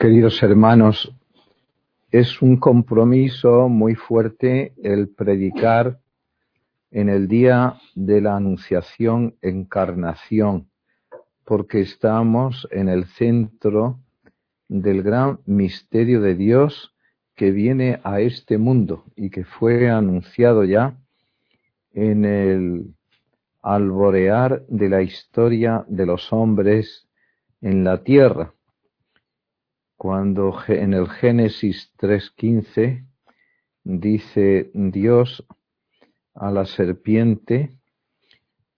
Queridos hermanos, es un compromiso muy fuerte el predicar en el día de la Anunciación Encarnación, porque estamos en el centro del gran misterio de Dios que viene a este mundo y que fue anunciado ya en el alborear de la historia de los hombres en la tierra cuando en el Génesis 3.15 dice Dios a la serpiente,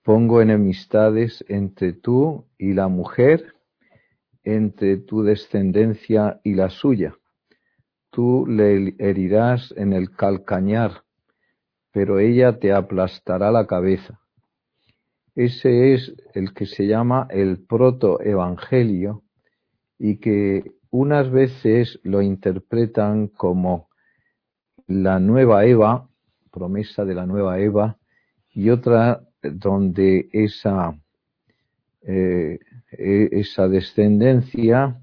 pongo enemistades entre tú y la mujer, entre tu descendencia y la suya. Tú le herirás en el calcañar, pero ella te aplastará la cabeza. Ese es el que se llama el protoevangelio y que unas veces lo interpretan como la nueva Eva, promesa de la nueva Eva, y otra donde esa, eh, e, esa descendencia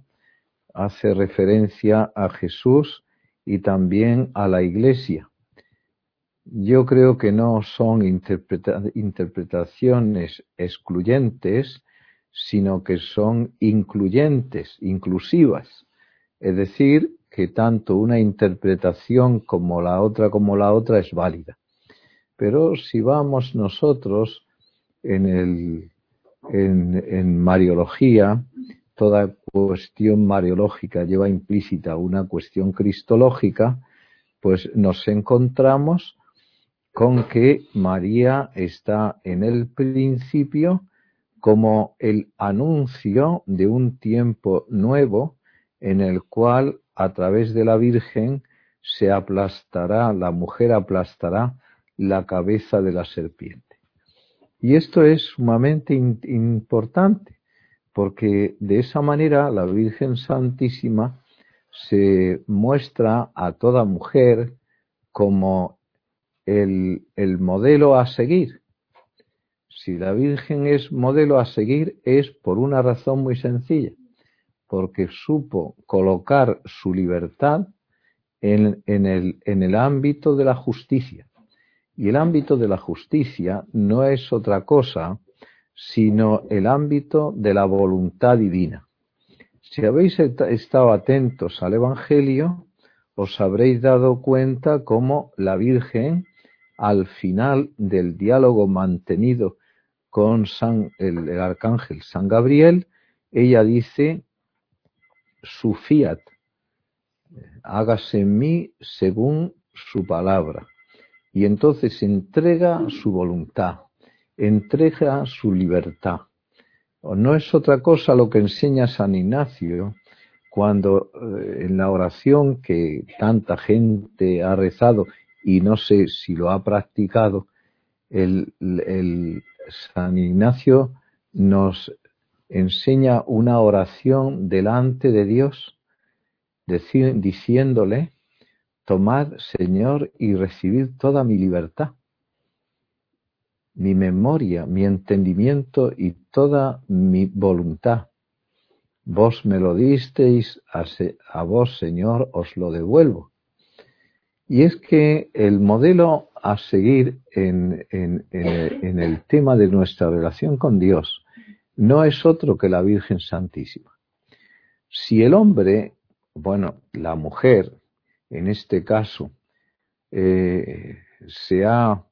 hace referencia a Jesús y también a la Iglesia. Yo creo que no son interpretaciones excluyentes, sino que son incluyentes, inclusivas. Es decir, que tanto una interpretación como la otra como la otra es válida. Pero si vamos nosotros en, el, en, en Mariología, toda cuestión mariológica lleva implícita una cuestión cristológica, pues nos encontramos con que María está en el principio como el anuncio de un tiempo nuevo en el cual a través de la Virgen se aplastará, la mujer aplastará la cabeza de la serpiente. Y esto es sumamente importante, porque de esa manera la Virgen Santísima se muestra a toda mujer como el, el modelo a seguir, si la Virgen es modelo a seguir es por una razón muy sencilla, porque supo colocar su libertad en, el, el ámbito de la justicia. Y el ámbito de la justicia no es otra cosa sino el ámbito de la voluntad divina. Si habéis estado atentos al Evangelio, os habréis dado cuenta cómo la Virgen, al final del diálogo mantenido con San, el, arcángel San Gabriel, ella dice, su fiat, hágase en mí según su palabra. Y entonces entrega su voluntad, entrega su libertad. No es otra cosa lo que enseña San Ignacio cuando eh, en la oración que tanta gente ha rezado y no sé si lo ha practicado, el, el, San Ignacio nos enseña una oración delante de Dios, diciéndole, tomad, Señor, y recibid toda mi libertad, mi memoria, mi entendimiento y toda mi voluntad. Vos me lo disteis, a, vos, Señor, os lo devuelvo. Y es que el modelo a seguir en, el tema de nuestra relación con Dios no es otro que la Virgen Santísima. Si el hombre, bueno, la mujer, en este caso, eh, se, ha,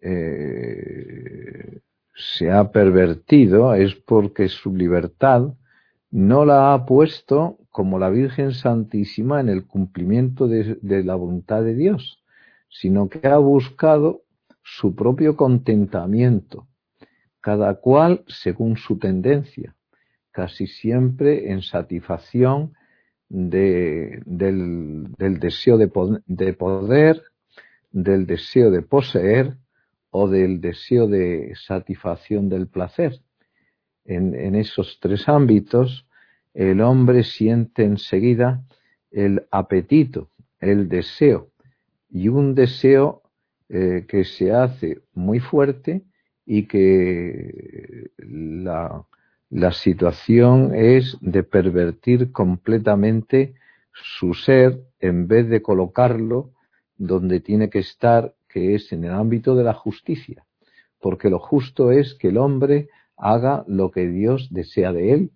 eh, se ha pervertido, es porque su libertad no la ha puesto como la Virgen Santísima en el cumplimiento de, de la voluntad de Dios sino que ha buscado su propio contentamiento, cada cual según su tendencia, casi siempre en satisfacción de, del, deseo de, de poder, del deseo de poseer o del deseo de satisfacción del placer. En, esos tres ámbitos, el hombre siente enseguida el apetito, el deseo, y un deseo eh, que se hace muy fuerte y que la, la situación es de pervertir completamente su ser en vez de colocarlo donde tiene que estar, que es en el ámbito de la justicia. Porque lo justo es que el hombre haga lo que Dios desea de él.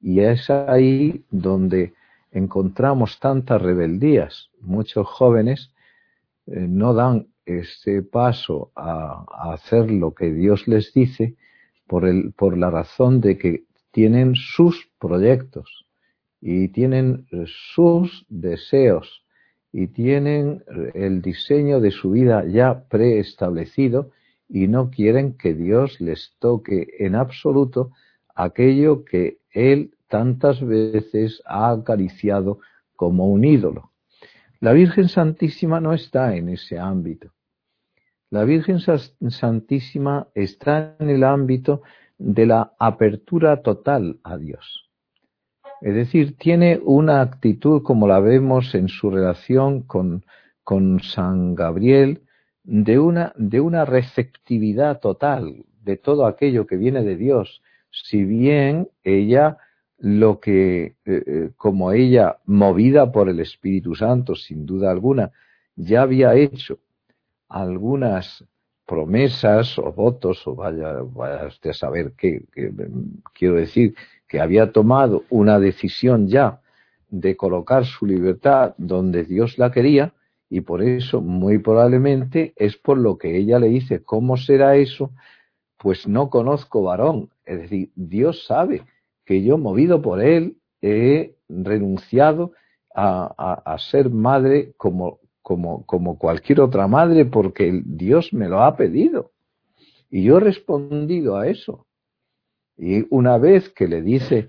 Y es ahí donde encontramos tantas rebeldías. Muchos jóvenes eh, no dan ese paso a, a, hacer lo que Dios les dice por, el, por la razón de que tienen sus proyectos y tienen sus deseos y tienen el diseño de su vida ya preestablecido y no quieren que Dios les toque en absoluto aquello que Él tantas veces ha acariciado como un ídolo. La Virgen Santísima no está en ese ámbito. La Virgen Santísima está en el ámbito de la apertura total a Dios. Es decir, tiene una actitud como la vemos en su relación con, San Gabriel, de una, de una receptividad total de todo aquello que viene de Dios, si bien ella lo que, eh, eh, como ella, movida por el Espíritu Santo, sin duda alguna, ya había hecho algunas promesas o votos, o vaya, vaya usted a saber qué, qué, quiero decir, que había tomado una decisión ya de colocar su libertad donde Dios la quería, y por eso muy probablemente es por lo que ella le dice, ¿cómo será eso? Pues no conozco varón. Es decir, Dios sabe que yo, movido por él, he renunciado a, ser madre como, como, cualquier otra madre porque Dios me lo ha pedido. Y yo he respondido a eso. Y una vez que le dice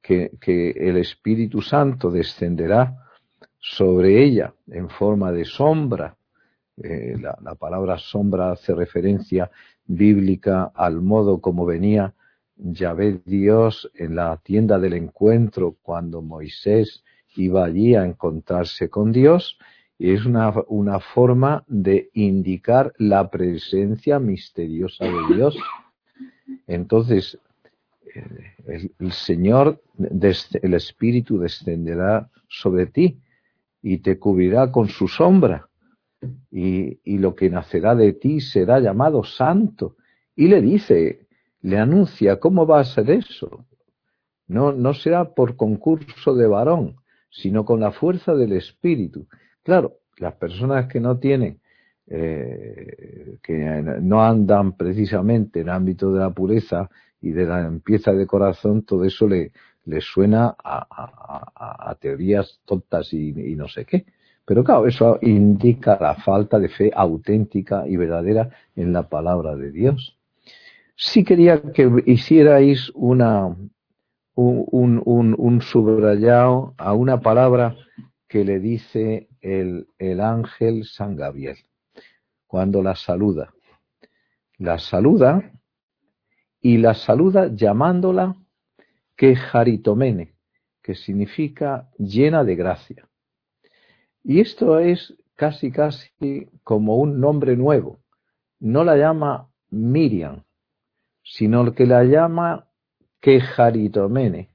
que el Espíritu Santo descenderá sobre ella en forma de sombra, eh, la, la, palabra sombra hace referencia bíblica al modo como venía Yahvé Dios en la tienda del encuentro cuando Moisés iba allí a encontrarse con Dios, y es una, una forma de indicar la presencia misteriosa de Dios. Entonces, el, el Señor, el Espíritu descenderá sobre ti y te cubrirá con su sombra. Y, lo que nacerá de ti será llamado santo. Y le dice, le anuncia, ¿cómo va a ser eso? No, no será por concurso de varón, sino con la fuerza del Espíritu. Claro, las personas que no tienen, eh, que no andan precisamente en ámbito de la pureza y de la limpieza de corazón, todo eso le, suena a, a, a teorías tontas y, no sé qué. Pero claro, eso indica la falta de fe auténtica y verdadera en la palabra de Dios. Sí quería que hicierais una, un, subrayado a una palabra que le dice el, el ángel San Gabriel cuando la saluda. La saluda y la saluda llamándola quejaritomene, que significa llena de gracia. Y esto es casi casi como un nombre nuevo. No la llama Miriam, sino que la llama quejaritomene,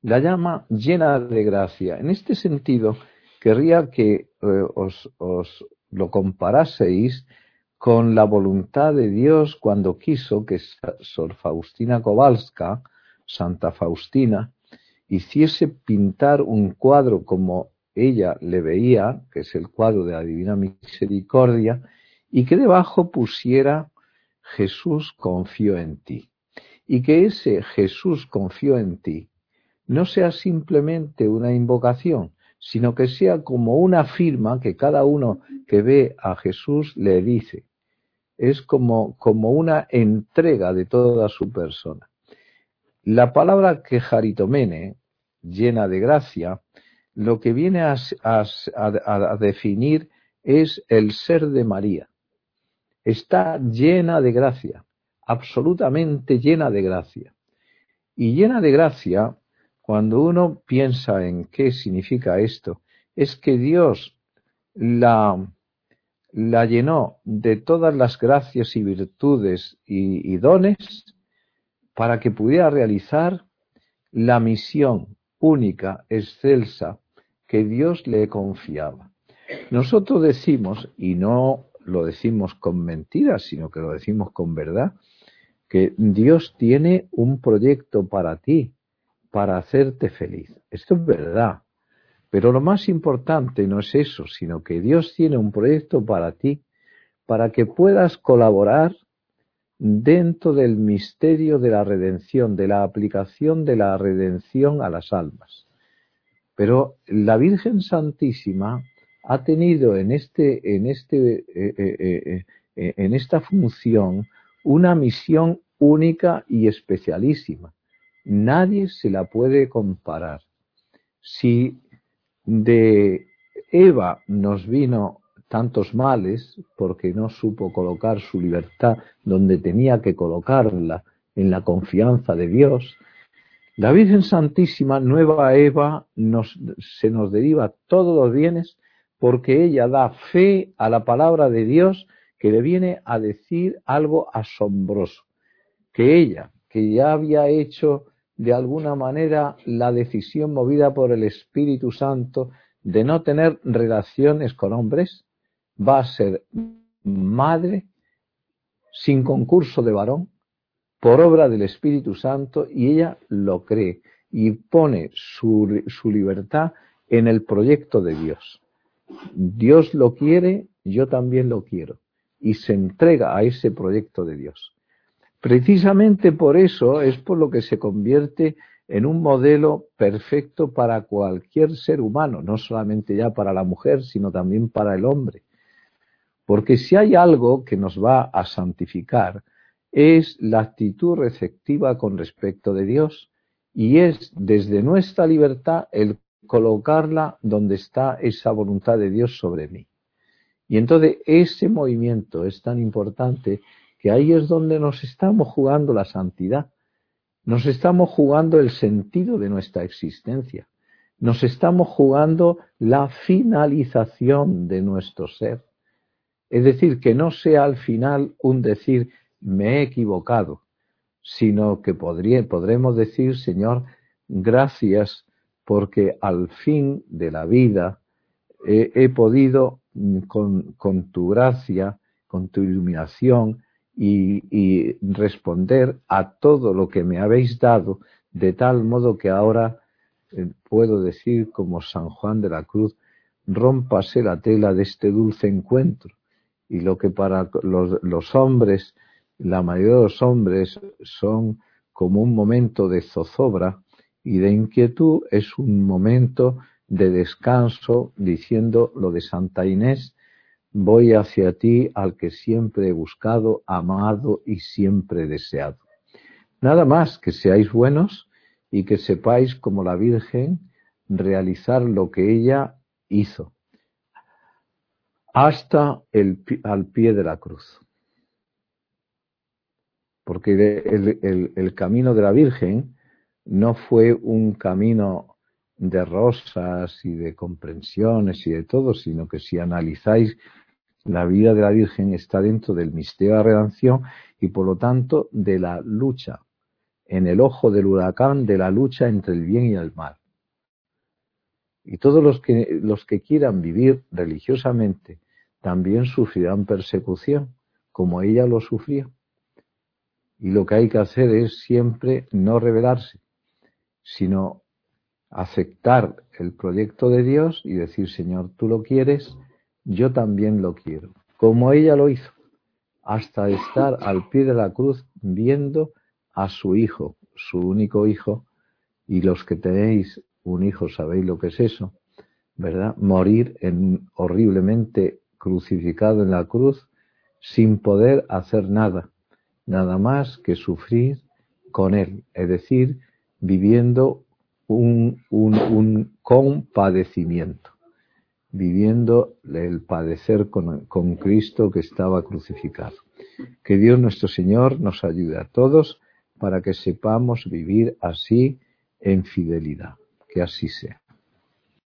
la llama llena de gracia. En este sentido, querría que eh, os, os lo comparaseis con la voluntad de Dios cuando quiso que Sor Faustina Kowalska, Santa Faustina, hiciese pintar un cuadro como ella le veía, que es el cuadro de la Divina Misericordia, y que debajo pusiera Jesús confió en ti. Y que ese Jesús confió en ti no sea simplemente una invocación, sino que sea como una firma que cada uno que ve a Jesús le dice. Es como, como una entrega de toda su persona. La palabra quejaritomene, llena de gracia, lo que viene a, definir es el ser de María. Está llena de gracia, absolutamente llena de gracia. Y llena de gracia cuando uno piensa en qué significa esto, es que Dios la, la llenó de todas las gracias y virtudes y, y dones para que pudiera realizar la misión única, excelsa, que Dios le confiaba. Nosotros decimos, y no lo decimos con mentiras, sino que lo decimos con verdad, que Dios tiene un proyecto para ti, para hacerte feliz. Esto es verdad. Pero lo más importante no es eso, sino que Dios tiene un proyecto para ti, para que puedas colaborar dentro del misterio de la redención, de la aplicación de la redención a las almas. Pero la Virgen Santísima ha tenido en este, en este, eh, eh, eh, en esta función una misión única y especialísima. Nadie se la puede comparar. Si de Eva nos vino tantos males porque no supo colocar su libertad donde tenía que colocarla, en la confianza de Dios. La Virgen Santísima, nueva Eva, nos, se nos deriva todos los bienes porque ella da fe a la palabra de Dios que le viene a decir algo asombroso, que ella, que ya había hecho de alguna manera la decisión movida por el Espíritu Santo de no tener relaciones con hombres, va a ser madre sin concurso de varón por obra del Espíritu Santo y ella lo cree y pone su, su libertad en el proyecto de Dios. Dios lo quiere, yo también lo quiero y se entrega a ese proyecto de Dios. Precisamente por eso es por lo que se convierte en un modelo perfecto para cualquier ser humano, no solamente ya para la mujer, sino también para el hombre. Porque si hay algo que nos va a santificar, es la actitud receptiva con respecto de Dios y es desde nuestra libertad el colocarla donde está esa voluntad de Dios sobre mí. Y entonces ese movimiento es tan importante que ahí es donde nos estamos jugando la santidad, nos estamos jugando el sentido de nuestra existencia, nos estamos jugando la finalización de nuestro ser. Es decir, que no sea al final un decir me he equivocado, sino que podremos decir, Señor, gracias porque al fin de la vida he, podido mm, con, tu gracia, con tu iluminación y, y, responder a todo lo que me habéis dado, de tal modo que ahora eh, puedo decir como San Juan de la Cruz, rómpase la tela de este dulce encuentro y lo que para los, hombres, la mayoría de los hombres son como un momento de zozobra y de inquietud, es un momento de descanso, diciendo lo de Santa Inés, voy hacia ti al que siempre he buscado, amado y siempre deseado. Nada más que seáis buenos y que sepáis como la Virgen realizar lo que ella hizo hasta el, al pie de la cruz. Porque el, el, camino de la Virgen no fue un camino de rosas y de comprensiones y de todo, sino que si analizáis la vida de la Virgen está dentro del misterio de la redención y por lo tanto de la lucha, en el ojo del huracán, de la lucha entre el bien y el mal. Y todos los que, los que quieran vivir religiosamente también sufrirán persecución, como ella lo sufrió. Y lo que hay que hacer es siempre no rebelarse, sino aceptar el proyecto de Dios y decir, Señor, tú lo quieres, yo también lo quiero, como ella lo hizo, hasta estar al pie de la cruz viendo a su hijo, su único hijo, y los que tenéis un hijo sabéis lo que es eso, ¿verdad? Morir en, horriblemente crucificado en la cruz sin poder hacer nada, nada más que sufrir con Él, es decir, viviendo un, compadecimiento, viviendo el padecer con Cristo que estaba crucificado. Que Dios nuestro Señor nos ayude a todos para que sepamos vivir así en fidelidad. Que así sea.